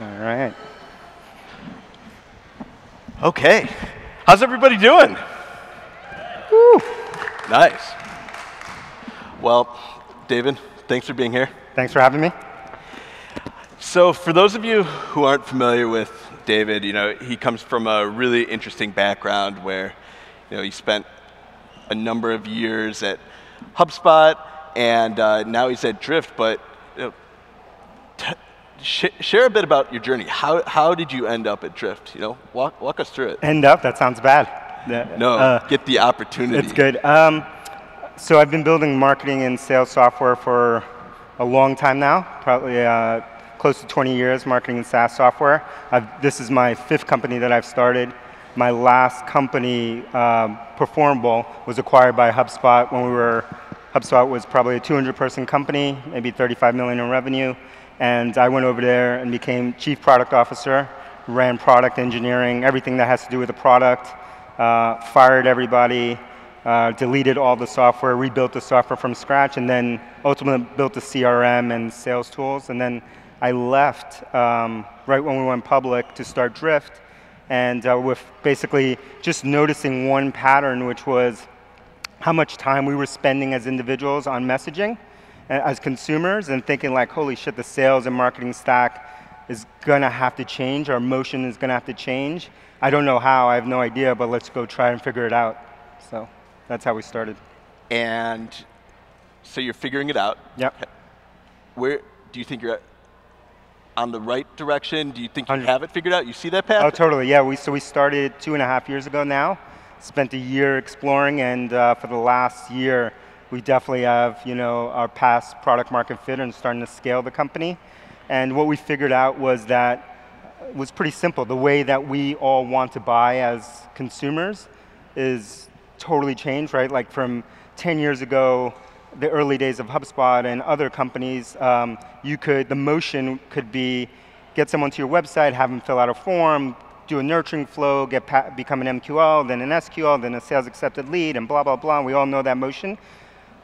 All right. Okay. How's everybody doing? Woo. Nice. Well, David, thanks for being here. Thanks for having me. So, for those of you who aren't familiar with David, you know, he comes from a really interesting background where, you know, he spent a number of years at HubSpot, and uh, now he's at Drift. But you know, sh share a bit about your journey. How how did you end up at Drift? You know, walk walk us through it. End up? That sounds bad. No, uh, get the opportunity. It's good. Um, so I've been building marketing and sales software for a long time now, probably uh, close to 20 years, marketing and SaaS software. I've, this is my fifth company that I've started. My last company, um, Performable, was acquired by HubSpot when we were, HubSpot was probably a 200 person company, maybe 35 million in revenue. And I went over there and became chief product officer, ran product engineering, everything that has to do with the product, uh, fired everybody, uh, deleted all the software, rebuilt the software from scratch, and then ultimately built the CRM and sales tools. And then I left um, right when we went public to start Drift, and uh, with basically just noticing one pattern, which was how much time we were spending as individuals on messaging as consumers and thinking like, holy shit, the sales and marketing stack is gonna have to change, our motion is gonna have to change. I don't know how, I have no idea, but let's go try and figure it out. So that's how we started. And so you're figuring it out. Yep. Where do you think you're on the right direction? Do you think you have it figured out? You see that path? Oh, totally. Yeah. We so we started two and a half years ago now. Spent a year exploring, and uh, for the last year, we definitely have you know our past product market fit and starting to scale the company. And what we figured out was that it was pretty simple. The way that we all want to buy as consumers is totally changed, right? Like from 10 years ago, the early days of HubSpot and other companies, um, you could, the motion could be get someone to your website, have them fill out a form, do a nurturing flow, get become an MQL, then an SQL, then a sales accepted lead, and blah, blah, blah. We all know that motion.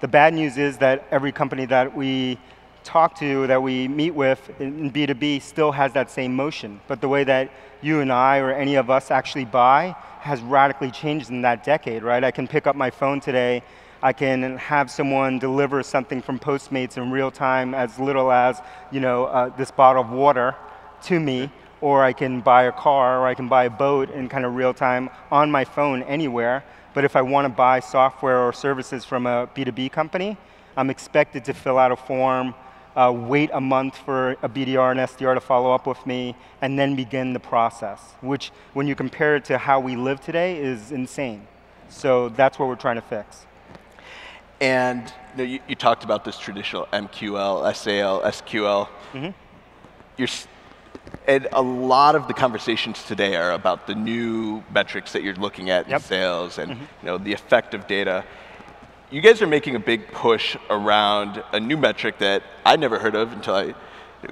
The bad news is that every company that we talk to, that we meet with in B2B still has that same motion. But the way that you and I or any of us actually buy has radically changed in that decade, right? I can pick up my phone today, I can have someone deliver something from Postmates in real time as little as, you know, uh, this bottle of water to me, or I can buy a car, or I can buy a boat in kind of real time on my phone anywhere. But if I want to buy software or services from a B2B company, I'm expected to fill out a form, uh, wait a month for a BDR and SDR to follow up with me, and then begin the process, which when you compare it to how we live today is insane. So that's what we're trying to fix. And you, know, you, you talked about this traditional MQL, SAL, SQL. Mm-hmm. You're, and a lot of the conversations today are about the new metrics that you're looking at yep. in sales and mm-hmm. you know, the effect of data you guys are making a big push around a new metric that I never heard of until I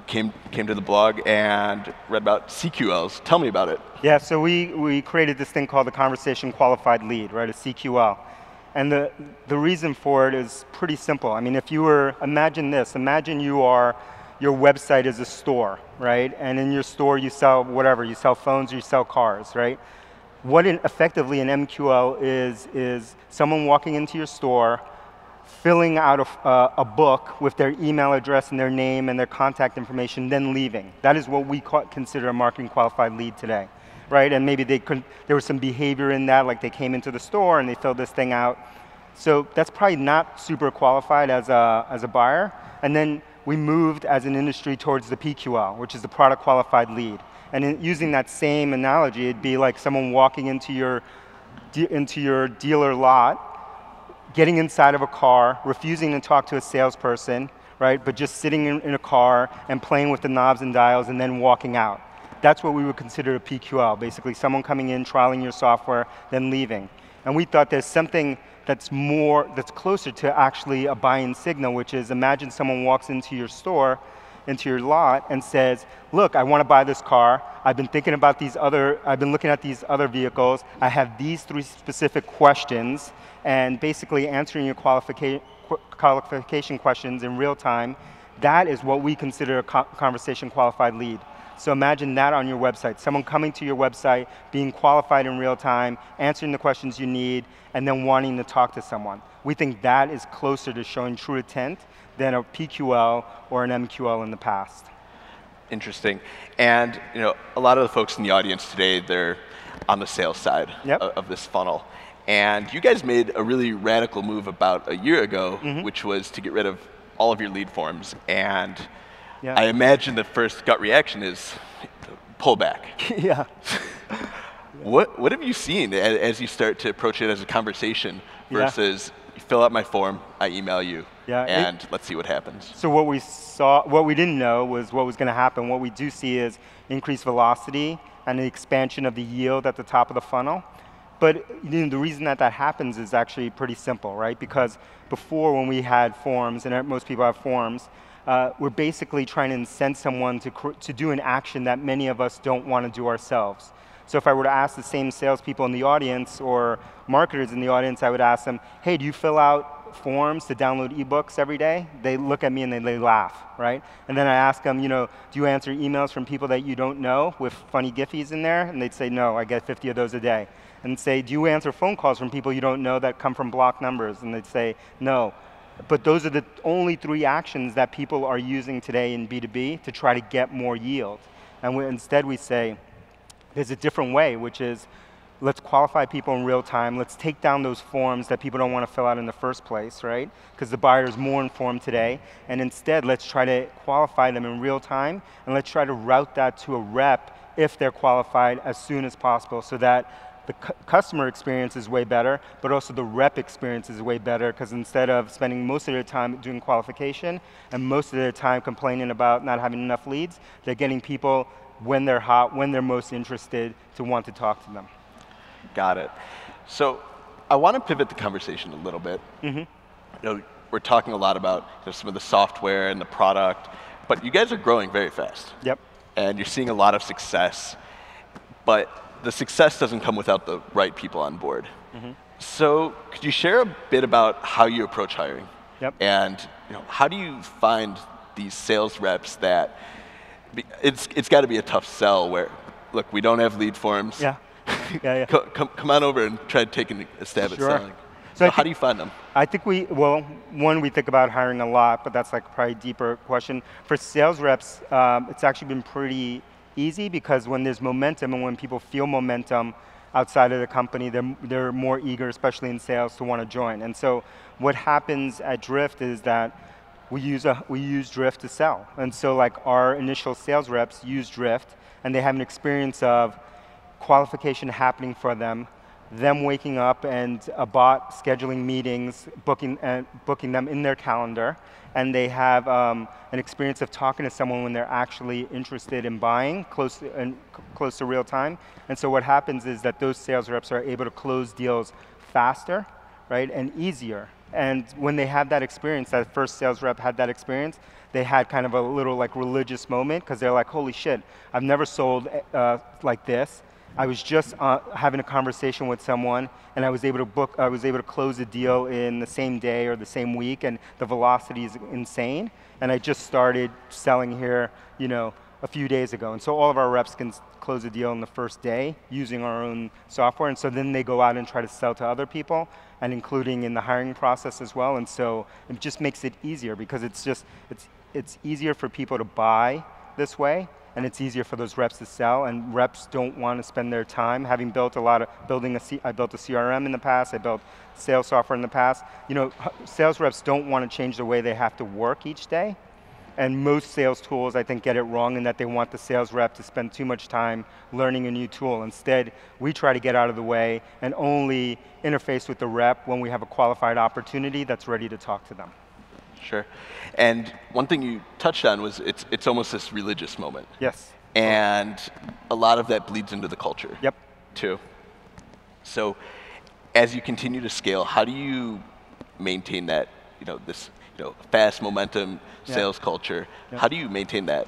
came came to the blog and read about CQLs. Tell me about it. Yeah, so we, we created this thing called the Conversation Qualified Lead, right, a CQL. And the, the reason for it is pretty simple. I mean, if you were, imagine this, imagine you are, your website is a store, right? And in your store you sell whatever, you sell phones, you sell cars, right? what effectively an MQL is, is someone walking into your store, filling out a, uh, a, book with their email address and their name and their contact information, then leaving. That is what we consider a marketing qualified lead today, right? And maybe they could, there was some behavior in that, like they came into the store and they filled this thing out. So that's probably not super qualified as a, as a buyer. And then we moved as an industry towards the PQL, which is the product qualified lead. And in, using that same analogy, it'd be like someone walking into your, into your dealer lot, getting inside of a car, refusing to talk to a salesperson, right, but just sitting in, in a car and playing with the knobs and dials and then walking out. That's what we would consider a PQL, basically someone coming in, trialing your software, then leaving. And we thought there's something that's more, that's closer to actually a buying signal, which is imagine someone walks into your store into your lot and says, look, I want to buy this car. I've been thinking about these other, I've been looking at these other vehicles. I have these three specific questions and basically answering your qualification, qualification questions in real time. That is what we consider a conversation qualified lead. So imagine that on your website, someone coming to your website, being qualified in real time, answering the questions you need, and then wanting to talk to someone. We think that is closer to showing true intent than a PQL or an MQL in the past. Interesting. And you know, a lot of the folks in the audience today, they're on the sales side yep. of, of, this funnel. And you guys made a really radical move about a year ago, mm -hmm. which was to get rid of all of your lead forms. And yeah. I imagine the first gut reaction is pull back. yeah. what, what have you seen as, as, you start to approach it as a conversation versus yeah fill out my form, I email you, yeah, and it, let's see what happens. So what we saw, what we didn't know was what was going to happen. What we do see is increased velocity and the expansion of the yield at the top of the funnel. But you know, the reason that that happens is actually pretty simple, right? Because before when we had forms, and most people have forms, uh, we're basically trying to incent someone to, to do an action that many of us don't want to do ourselves. So if I were to ask the same salespeople in the audience or marketers in the audience, I would ask them, hey, do you fill out forms to download ebooks every day? They look at me and they, they laugh, right? And then I ask them, you know, do you answer emails from people that you don't know with funny giffies in there? And they'd say, no, I get 50 of those a day. And say, do you answer phone calls from people you don't know that come from block numbers? And they'd say, no. But those are the only three actions that people are using today in B2B to try to get more yield. And we, instead we say, there's a different way, which is let's qualify people in real time. Let's take down those forms that people don't want to fill out in the first place, right? Because the buyer is more informed today. And instead, let's try to qualify them in real time, and let's try to route that to a rep if they're qualified as soon as possible so that the cu customer experience is way better, but also the rep experience is way better because instead of spending most of their time doing qualification and most of their time complaining about not having enough leads, they're getting people when they're hot, when they're most interested to want to talk to them. Got it. So I want to pivot the conversation a little bit. Mm -hmm. You know, we're talking a lot about you know, some of the software and the product, but you guys are growing very fast. Yep. And you're seeing a lot of success, but the success doesn't come without the right people on board. Mm -hmm. So could you share a bit about how you approach hiring? Yep. And you know, how do you find these sales reps that it's, it's got to be a tough sell where, look, we don't have lead forms. Yeah. yeah, yeah. come, come on over and try to take a stab sure. at selling. So, so how do you find them? I think we, well, one, we think about hiring a lot, but that's like probably a deeper question. For sales reps, um, it's actually been pretty easy because when there's momentum and when people feel momentum outside of the company, they're, they're more eager, especially in sales, to want to join. And so what happens at Drift is that we use, a, we use Drift to sell. And so like our initial sales reps use Drift and they have an experience of qualification happening for them, them waking up and a bot scheduling meetings, booking, uh, booking them in their calendar, and they have um, an experience of talking to someone when they're actually interested in buying close to, close to real time. And so what happens is that those sales reps are able to close deals faster, right, and easier. And when they have that experience, that first sales rep had that experience, they had kind of a little like religious moment because they're like, holy shit, I've never sold uh, like this. I was just uh, having a conversation with someone and I was able to book, I was able to close a deal in the same day or the same week and the velocity is insane. And I just started selling here, you know, a few days ago. And so all of our reps can close a deal in the first day using our own software. And so then they go out and try to sell to other people and including in the hiring process as well. And so it just makes it easier because it's just, it's, it's easier for people to buy this way and it's easier for those reps to sell and reps don't want to spend their time having built a lot of building a C, I built a CRM in the past I built sales software in the past you know sales reps don't want to change the way they have to work each day and most sales tools, I think, get it wrong in that they want the sales rep to spend too much time learning a new tool. Instead, we try to get out of the way and only interface with the rep when we have a qualified opportunity that's ready to talk to them. Sure. And one thing you touched on was it's, it's almost this religious moment. Yes. And a lot of that bleeds into the culture. Yep. Too. So as you continue to scale, how do you maintain that, you know, this you know, fast momentum sales yeah. culture. Yeah. How do you maintain that?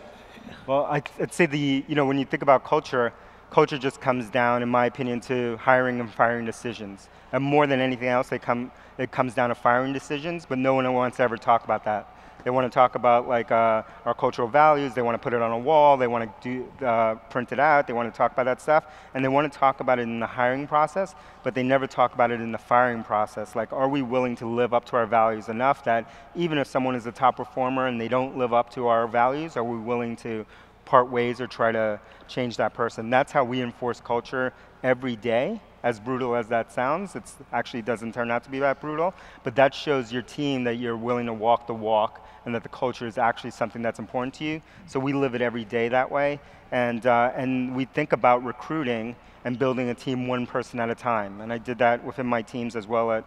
Well, I'd say the, you know, when you think about culture, culture just comes down, in my opinion, to hiring and firing decisions. And more than anything else, they come, it comes down to firing decisions, but no one wants to ever talk about that. They want to talk about like uh, our cultural values. They want to put it on a wall. They want to do, uh, print it out. They want to talk about that stuff. And they want to talk about it in the hiring process, but they never talk about it in the firing process. Like, are we willing to live up to our values enough that even if someone is a top performer and they don't live up to our values, are we willing to part ways or try to change that person? That's how we enforce culture every day as brutal as that sounds, it actually doesn't turn out to be that brutal, but that shows your team that you're willing to walk the walk and that the culture is actually something that's important to you. So we live it every day that way. And, uh, and we think about recruiting and building a team one person at a time. And I did that within my teams as well at,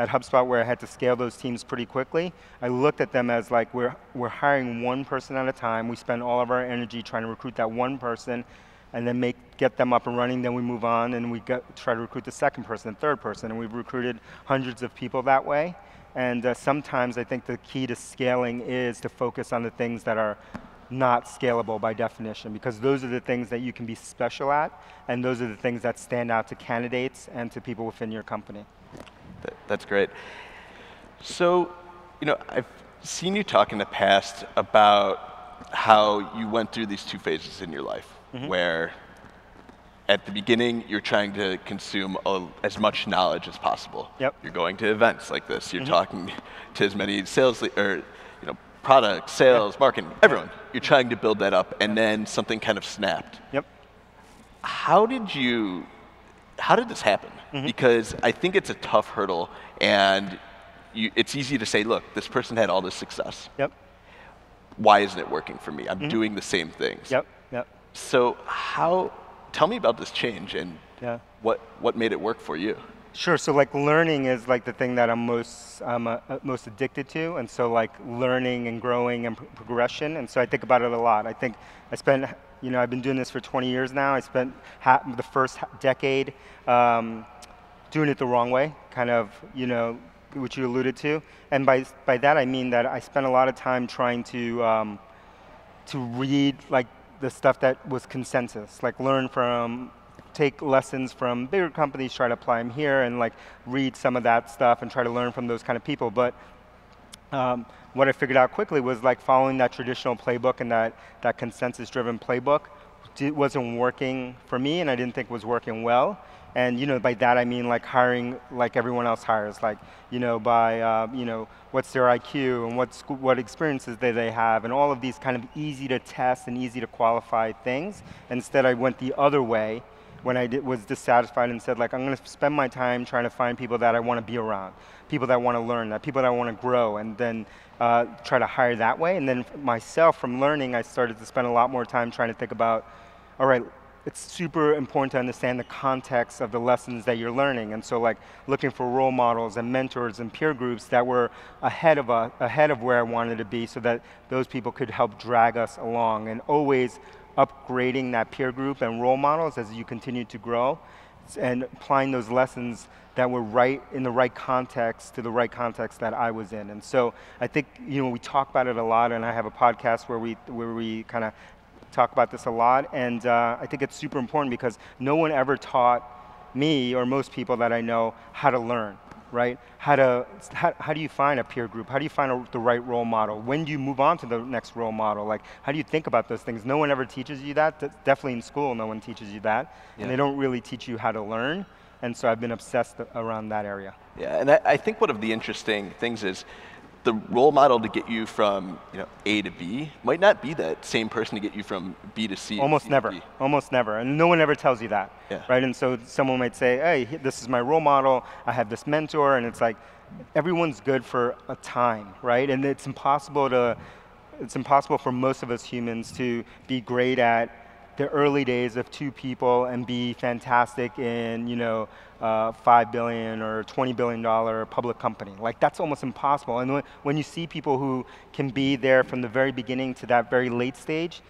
at HubSpot where I had to scale those teams pretty quickly. I looked at them as like we're, we're hiring one person at a time. We spend all of our energy trying to recruit that one person and then make, get them up and running, then we move on and we get, try to recruit the second person, third person, and we've recruited hundreds of people that way. And uh, sometimes I think the key to scaling is to focus on the things that are not scalable by definition, because those are the things that you can be special at, and those are the things that stand out to candidates and to people within your company. That's great. So, you know, I've seen you talk in the past about how you went through these two phases in your life mm-hmm. where at the beginning you're trying to consume a, as much knowledge as possible. Yep. You're going to events like this. You're mm-hmm. talking to as many sales le- or you know product, sales, yep. marketing, everyone. You're trying to build that up, and then something kind of snapped. Yep. How did you? How did this happen? Mm-hmm. Because I think it's a tough hurdle, and you, it's easy to say, look, this person had all this success. Yep. Why isn't it working for me? I'm mm-hmm. doing the same things. Yep. Yep. So how, tell me about this change and yeah. what, what made it work for you? Sure. So like learning is like the thing that I'm most uh, most addicted to, and so like learning and growing and progression, and so I think about it a lot. I think I spent, you know, I've been doing this for 20 years now. I spent the first decade um, doing it the wrong way, kind of, you know, which you alluded to, and by by that I mean that I spent a lot of time trying to um, to read like the stuff that was consensus, like learn from, take lessons from bigger companies, try to apply them here, and like read some of that stuff and try to learn from those kind of people. But um, what I figured out quickly was like following that traditional playbook and that, that consensus-driven playbook wasn't working for me, and I didn't think it was working well. And you know, by that I mean like hiring like everyone else hires, like you know, by uh, you know, what's their IQ and what what experiences they they have, and all of these kind of easy to test and easy to qualify things. Instead, I went the other way when I did, was dissatisfied and said like I'm going to spend my time trying to find people that I want to be around, people that want to learn, that people that want to grow, and then uh, try to hire that way. And then myself, from learning, I started to spend a lot more time trying to think about, all right, it's super important to understand the context of the lessons that you're learning. And so like looking for role models and mentors and peer groups that were ahead of, a, ahead of where I wanted to be so that those people could help drag us along and always upgrading that peer group and role models as you continue to grow and applying those lessons that were right in the right context to the right context that I was in. And so I think you know we talk about it a lot, and I have a podcast where we where we kind of talk about this a lot, and uh, I think it's super important because no one ever taught me or most people that I know how to learn, right? How to how, how do you find a peer group? How do you find a, the right role model? When do you move on to the next role model? Like how do you think about those things? No one ever teaches you that. That's definitely in school, no one teaches you that, yeah. and they don't really teach you how to learn. And so I've been obsessed around that area. Yeah, and I, I think one of the interesting things is the role model to get you from you know A to B might not be that same person to get you from B to C. Almost C never. Almost never. And no one ever tells you that. Yeah. Right? And so someone might say, hey, this is my role model, I have this mentor, and it's like everyone's good for a time, right? And it's impossible to it's impossible for most of us humans to be great at the early days of two people and be fantastic in, you know, uh, five billion or twenty billion dollar public company. Like that's almost impossible. And when, when you see people who can be there from the very beginning to that very late stage,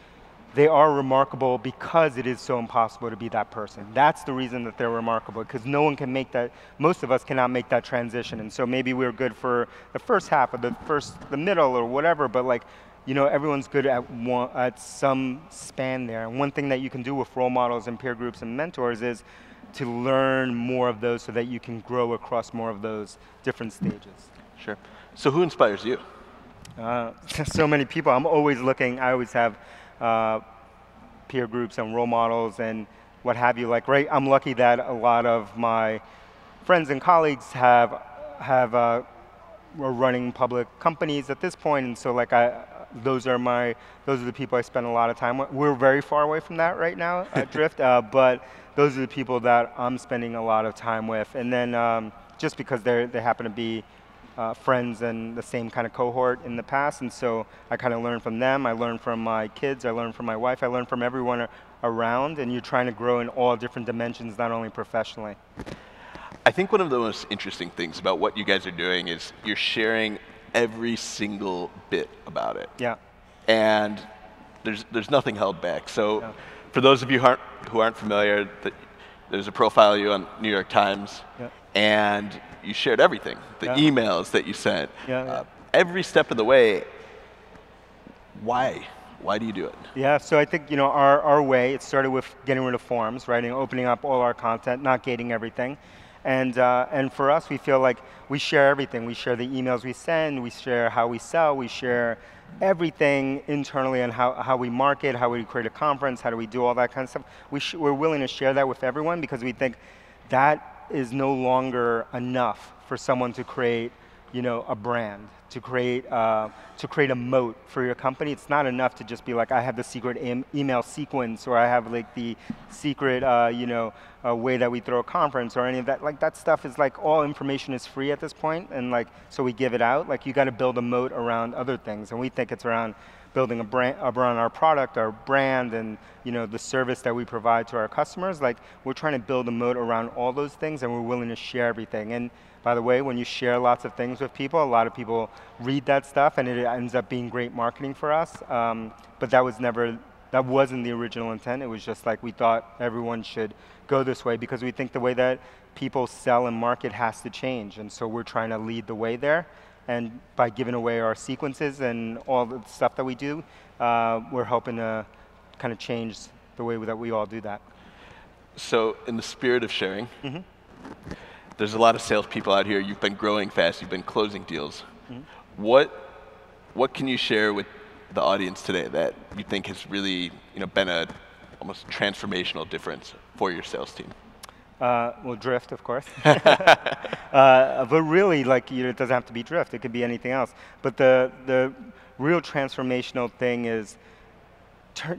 they are remarkable because it is so impossible to be that person. That's the reason that they're remarkable, because no one can make that, most of us cannot make that transition. And so maybe we're good for the first half of the first, the middle or whatever, but like you know, everyone's good at, one, at some span there. And one thing that you can do with role models and peer groups and mentors is to learn more of those so that you can grow across more of those different stages. Sure. So who inspires you? Uh, so many people. I'm always looking. I always have uh, peer groups and role models and what have you. Like, right? I'm lucky that a lot of my friends and colleagues have have uh, are running public companies at this point, and so like I, those are my those are the people I spend a lot of time with. We're very far away from that right now at Drift, uh, but those are the people that I'm spending a lot of time with, and then um, just because they they happen to be uh, friends and the same kind of cohort in the past, and so I kind of learn from them. I learn from my kids. I learn from my wife. I learn from everyone around, and you're trying to grow in all different dimensions, not only professionally. I think one of the most interesting things about what you guys are doing is you're sharing every single bit about it. Yeah. And there's there's nothing held back. So, yeah. For those of you who aren't, who aren't familiar, there's a profile of you on New York Times, yeah. and you shared everything, the yeah. emails that you sent, yeah, uh, every step of the way. Why? Why do you do it? Yeah, so I think you know our, our way. It started with getting rid of forms, and opening up all our content, not gating everything. And, uh, and for us, we feel like we share everything. We share the emails we send, we share how we sell, we share everything internally on how, how we market, how we create a conference, how do we do all that kind of stuff. We we're willing to share that with everyone because we think that is no longer enough for someone to create you know, a brand to create, uh, to create a moat for your company. It's not enough to just be like, I have the secret email sequence or I have like the secret, uh, you know, uh, way that we throw a conference or any of that. Like that stuff is like all information is free at this point and like, so we give it out. Like you got to build a moat around other things and we think it's around building a brand around our product, our brand, and you know the service that we provide to our customers. Like we're trying to build a moat around all those things, and we're willing to share everything. And by the way, when you share lots of things with people, a lot of people read that stuff and it ends up being great marketing for us. Um, but that was never, that wasn't the original intent. It was just like we thought everyone should go this way because we think the way that people sell and market has to change. And so we're trying to lead the way there. And by giving away our sequences and all the stuff that we do, uh, we're hoping to kind of change the way that we all do that. So in the spirit of sharing, mm -hmm there's a lot of salespeople out here. You've been growing fast. You've been closing deals. Mm-hmm. What what can you share with the audience today that you think has really you know been a almost transformational difference for your sales team? Uh, well, drift, of course. uh, but really, like, you know, it doesn't have to be drift. It could be anything else. But the the real transformational thing is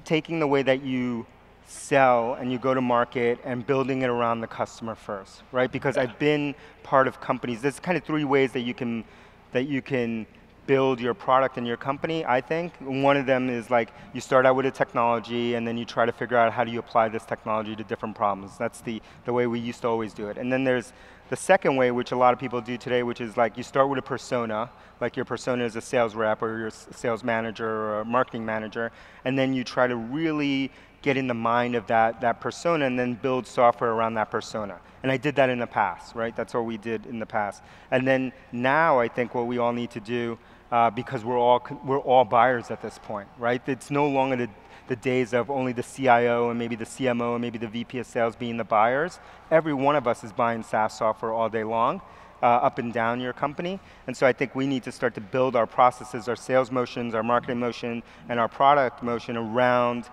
taking the way that you sell and you go to market and building it around the customer first, right? Because I've been part of companies. There's kind of three ways that you can that you can build your product and your company, I think. One of them is like you start out with a technology and then you try to figure out how do you apply this technology to different problems. That's the, the way we used to always do it. And then there's the second way, which a lot of people do today, which is like you start with a persona, like your persona is a sales rep or your sales manager or a marketing manager, and then you try to really get in the mind of that, that persona and then build software around that persona. And I did that in the past, right? That's what we did in the past. And then now I think what we all need to do, uh, because we're all, we're all buyers at this point, right? It's no longer the, the days of only the CIO and maybe the CMO and maybe the VP of sales being the buyers. Every one of us is buying SaaS software all day long. Uh, up and down your company. And so I think we need to start to build our processes, our sales motions, our marketing motion, and our product motion around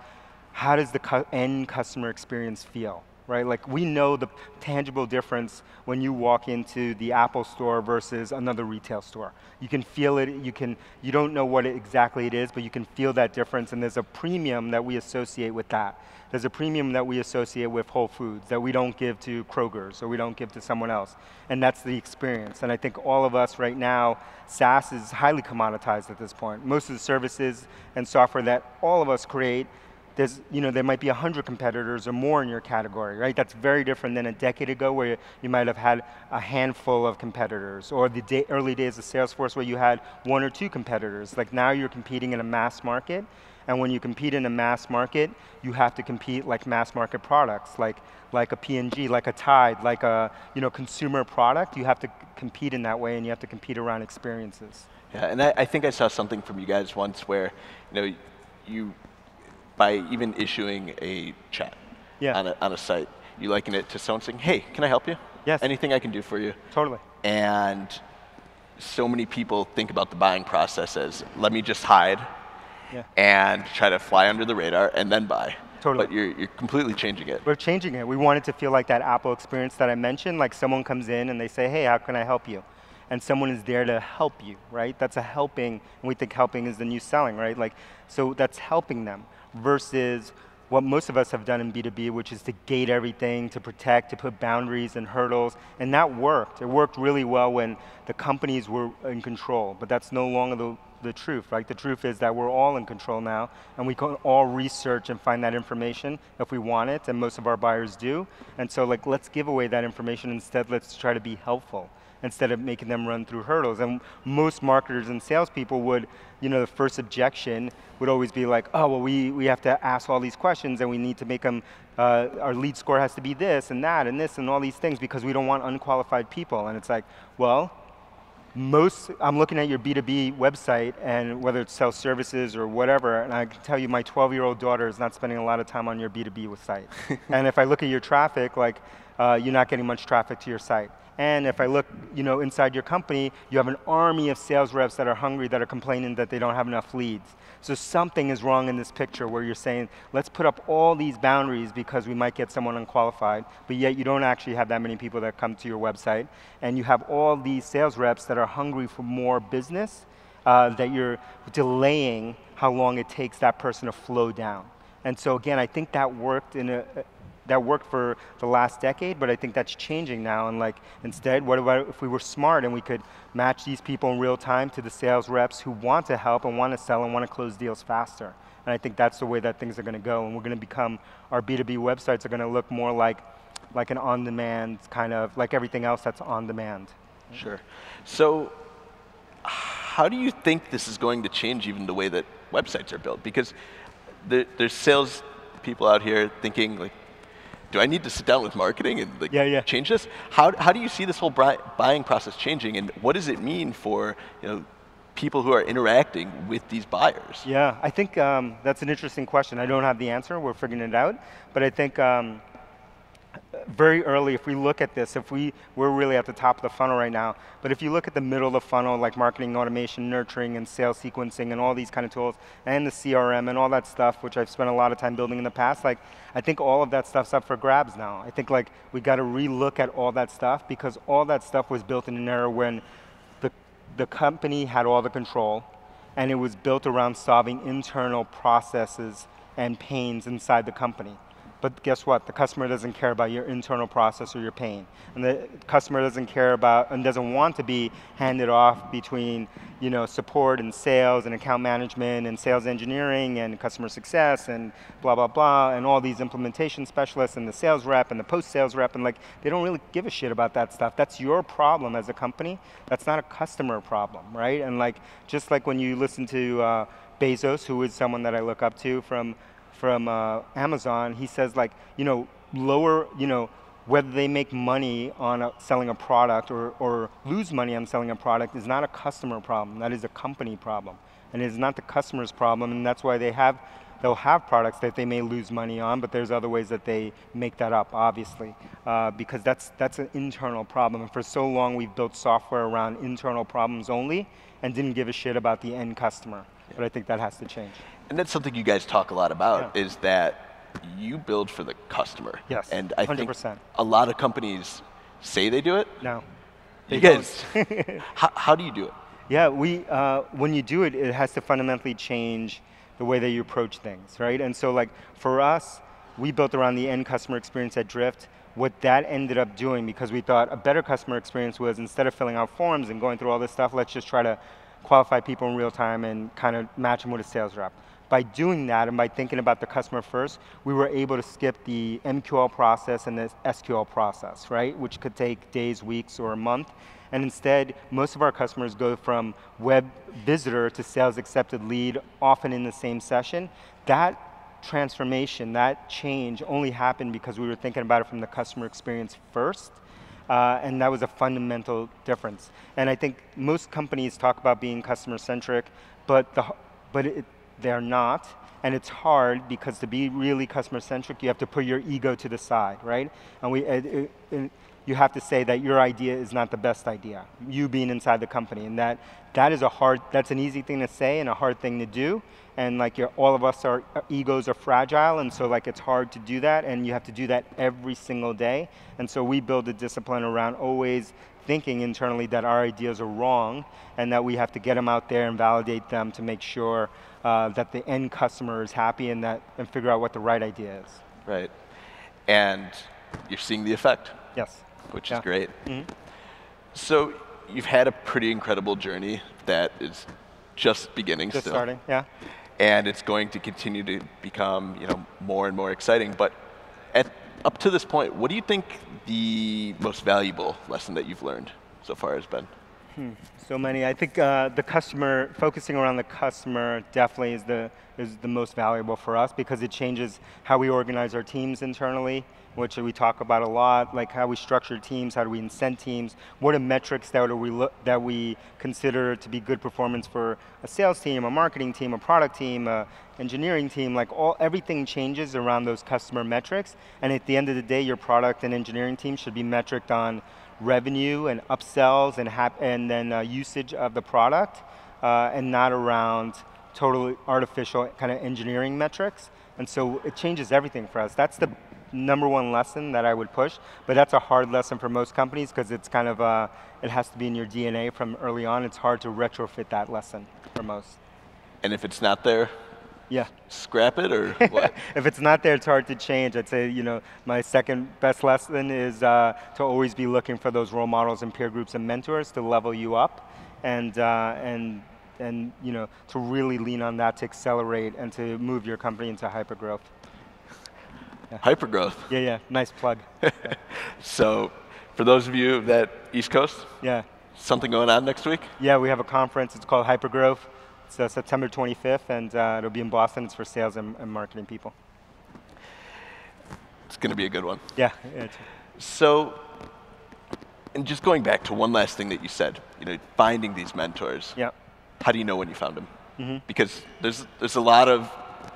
how does the cu end customer experience feel? Right, like we know the tangible difference when you walk into the Apple store versus another retail store. You can feel it, you, can, you don't know what it exactly it is, but you can feel that difference and there's a premium that we associate with that. There's a premium that we associate with Whole Foods that we don't give to Kroger's or we don't give to someone else. And that's the experience. And I think all of us right now, SaaS is highly commoditized at this point. Most of the services and software that all of us create there's, you know, there might be 100 competitors or more in your category, right? That's very different than a decade ago where you might have had a handful of competitors or the day, early days of Salesforce where you had one or two competitors. Like now you're competing in a mass market and when you compete in a mass market, you have to compete like mass market products, like, like a P&G, like a Tide, like a you know, consumer product. You have to compete in that way and you have to compete around experiences. Yeah, and I, I think I saw something from you guys once where you know, you by even issuing a chat yeah. on, a, on a site. You liken it to someone saying, hey, can I help you? Yes. Anything I can do for you? Totally. And so many people think about the buying process as let me just hide Yeah. and try to fly under the radar and then buy. Totally. But you're, you're completely changing it. We're changing it. We want it to feel like that Apple experience that I mentioned, like someone comes in and they say, hey, how can I help you? And someone is there to help you, right? That's a helping, and we think helping is the new selling, right? Like, so that's helping them versus what most of us have done in B2B, which is to gate everything, to protect, to put boundaries and hurdles, and that worked. It worked really well when the companies were in control, but that's no longer the, the truth, right? The truth is that we're all in control now, and we can all research and find that information if we want it, and most of our buyers do. And so like, let's give away that information instead, let's try to be helpful instead of making them run through hurdles. And most marketers and salespeople would, you know, the first objection would always be like, oh, well, we, we have to ask all these questions and we need to make them, uh, our lead score has to be this and that and this and all these things because we don't want unqualified people. And it's like, well, most, I'm looking at your B2B website and whether it's sales services or whatever, and I can tell you my 12 year old daughter is not spending a lot of time on your B2B site. and if I look at your traffic, like, uh, you're not getting much traffic to your site. And if I look you know, inside your company, you have an army of sales reps that are hungry that are complaining that they don't have enough leads. So something is wrong in this picture where you're saying, let's put up all these boundaries because we might get someone unqualified, but yet you don't actually have that many people that come to your website. And you have all these sales reps that are hungry for more business, uh, that you're delaying how long it takes that person to flow down. And so again, I think that worked in a, that worked for the last decade, but I think that's changing now. And like instead, what about if we were smart and we could match these people in real time to the sales reps who want to help and want to sell and want to close deals faster? And I think that's the way that things are going to go. And we're going to become, our B2B websites are going to look more like, like an on-demand kind of, like everything else that's on demand. Sure. So how do you think this is going to change even the way that websites are built? Because there, there's sales people out here thinking like, do I need to sit down with marketing and like yeah, yeah. change this? How, how do you see this whole buying process changing and what does it mean for you know, people who are interacting with these buyers? Yeah, I think um, that's an interesting question. I don't have the answer, we're figuring it out, but I think um, very early, if we look at this, if we, we're really at the top of the funnel right now, but if you look at the middle of the funnel, like marketing automation, nurturing, and sales sequencing, and all these kind of tools, and the CRM, and all that stuff, which I've spent a lot of time building in the past, like, I think all of that stuff's up for grabs now. I think like, we got to relook at all that stuff, because all that stuff was built in an era when the, the company had all the control, and it was built around solving internal processes and pains inside the company. But guess what? The customer doesn't care about your internal process or your pain. And the customer doesn't care about and doesn't want to be handed off between you know, support and sales and account management and sales engineering and customer success and blah, blah, blah, and all these implementation specialists and the sales rep and the post-sales rep. And like, they don't really give a shit about that stuff. That's your problem as a company. That's not a customer problem, right? And like, just like when you listen to uh, Bezos, who is someone that I look up to from from uh, Amazon, he says like, you know, lower, you know, whether they make money on a, selling a product or, or lose money on selling a product is not a customer problem, that is a company problem. And it is not the customer's problem, and that's why they have, they'll have products that they may lose money on, but there's other ways that they make that up, obviously, uh, because that's, that's an internal problem. And for so long, we've built software around internal problems only and didn't give a shit about the end customer. But I think that has to change. And that's something you guys talk a lot about yeah. is that you build for the customer. Yes, and I 100%. think a lot of companies say they do it. No. You guys, how, how, do you do it? Yeah, we, uh, when you do it, it has to fundamentally change the way that you approach things, right? And so like for us, we built around the end customer experience at Drift. What that ended up doing, because we thought a better customer experience was instead of filling out forms and going through all this stuff, let's just try to qualify people in real time and kind of match them with a sales rep by doing that and by thinking about the customer first, we were able to skip the MQL process and the SQL process, right? Which could take days, weeks, or a month. And instead, most of our customers go from web visitor to sales accepted lead, often in the same session. That transformation, that change only happened because we were thinking about it from the customer experience first. Uh, and that was a fundamental difference. And I think most companies talk about being customer centric, but, the, but it, they're not, and it's hard because to be really customer centric, you have to put your ego to the side, right? And we, it, it, you have to say that your idea is not the best idea. You being inside the company, and that that is a hard. That's an easy thing to say and a hard thing to do. And like you're, all of us, our uh, egos are fragile, and so like it's hard to do that, and you have to do that every single day. And so we build a discipline around always thinking internally that our ideas are wrong, and that we have to get them out there and validate them to make sure uh, that the end customer is happy and that and figure out what the right idea is. Right. And you're seeing the effect. Yes. Which yeah. is great. Mm -hmm. So you've had a pretty incredible journey that is just beginning just still. starting, yeah. And it's going to continue to become, you know, more and more exciting. But at, up to this point, what do you think the most valuable lesson that you've learned so far has been? So many. I think uh, the customer, focusing around the customer definitely is the, is the most valuable for us because it changes how we organize our teams internally, which we talk about a lot, like how we structure teams, how do we incent teams, what are metrics that we, look, that we consider to be good performance for a sales team, a marketing team, a product team, a engineering team, like all, everything changes around those customer metrics, and at the end of the day, your product and engineering team should be metriced on revenue and upsells and, and then uh, usage of the product uh, and not around totally artificial kind of engineering metrics. And so it changes everything for us. That's the number one lesson that I would push, but that's a hard lesson for most companies because it's kind of, uh, it has to be in your DNA from early on. It's hard to retrofit that lesson for most. And if it's not there, yeah. Scrap it or what? if it's not there, it's hard to change. I'd say, you know, my second best lesson is uh, to always be looking for those role models and peer groups and mentors to level you up, and uh, and and you know to really lean on that to accelerate and to move your company into hypergrowth. Yeah. Hypergrowth. Yeah, yeah. Nice plug. so, for those of you that East Coast. Yeah. Something going on next week? Yeah, we have a conference. It's called Hypergrowth. It's uh, September 25th, and uh, it'll be in Boston. It's for sales and, and marketing people. It's going to be a good one. Yeah. so, and just going back to one last thing that you said, you know, finding these mentors. Yeah. How do you know when you found them? Mm -hmm. Because there's there's a lot of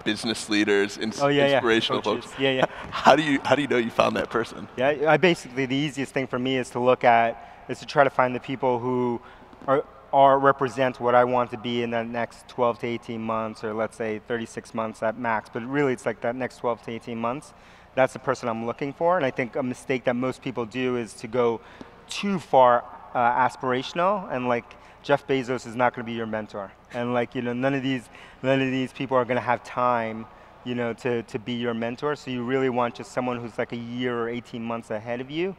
business leaders, ins oh, yeah, inspirational yeah. folks. Yeah, yeah. How do you how do you know you found that person? Yeah, I basically the easiest thing for me is to look at is to try to find the people who are or represent what I want to be in the next 12 to 18 months, or let's say 36 months at max. But really, it's like that next 12 to 18 months. That's the person I'm looking for. And I think a mistake that most people do is to go too far uh, aspirational and like Jeff Bezos is not going to be your mentor. And like, you know, none of these, none of these people are going to have time you know, to, to be your mentor. So you really want just someone who's like a year or 18 months ahead of you,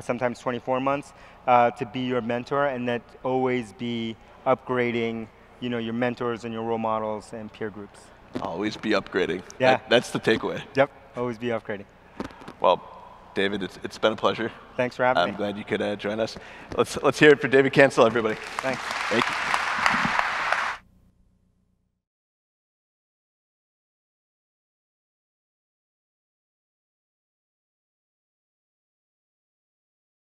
sometimes 24 months, uh, to be your mentor and that always be upgrading you know, your mentors and your role models and peer groups. Always be upgrading. Yeah. That, that's the takeaway. Yep, always be upgrading. Well, David, it's, it's been a pleasure. Thanks for having I'm me. I'm glad you could uh, join us. Let's, let's hear it for David Cancel, everybody. Thanks. Thank you.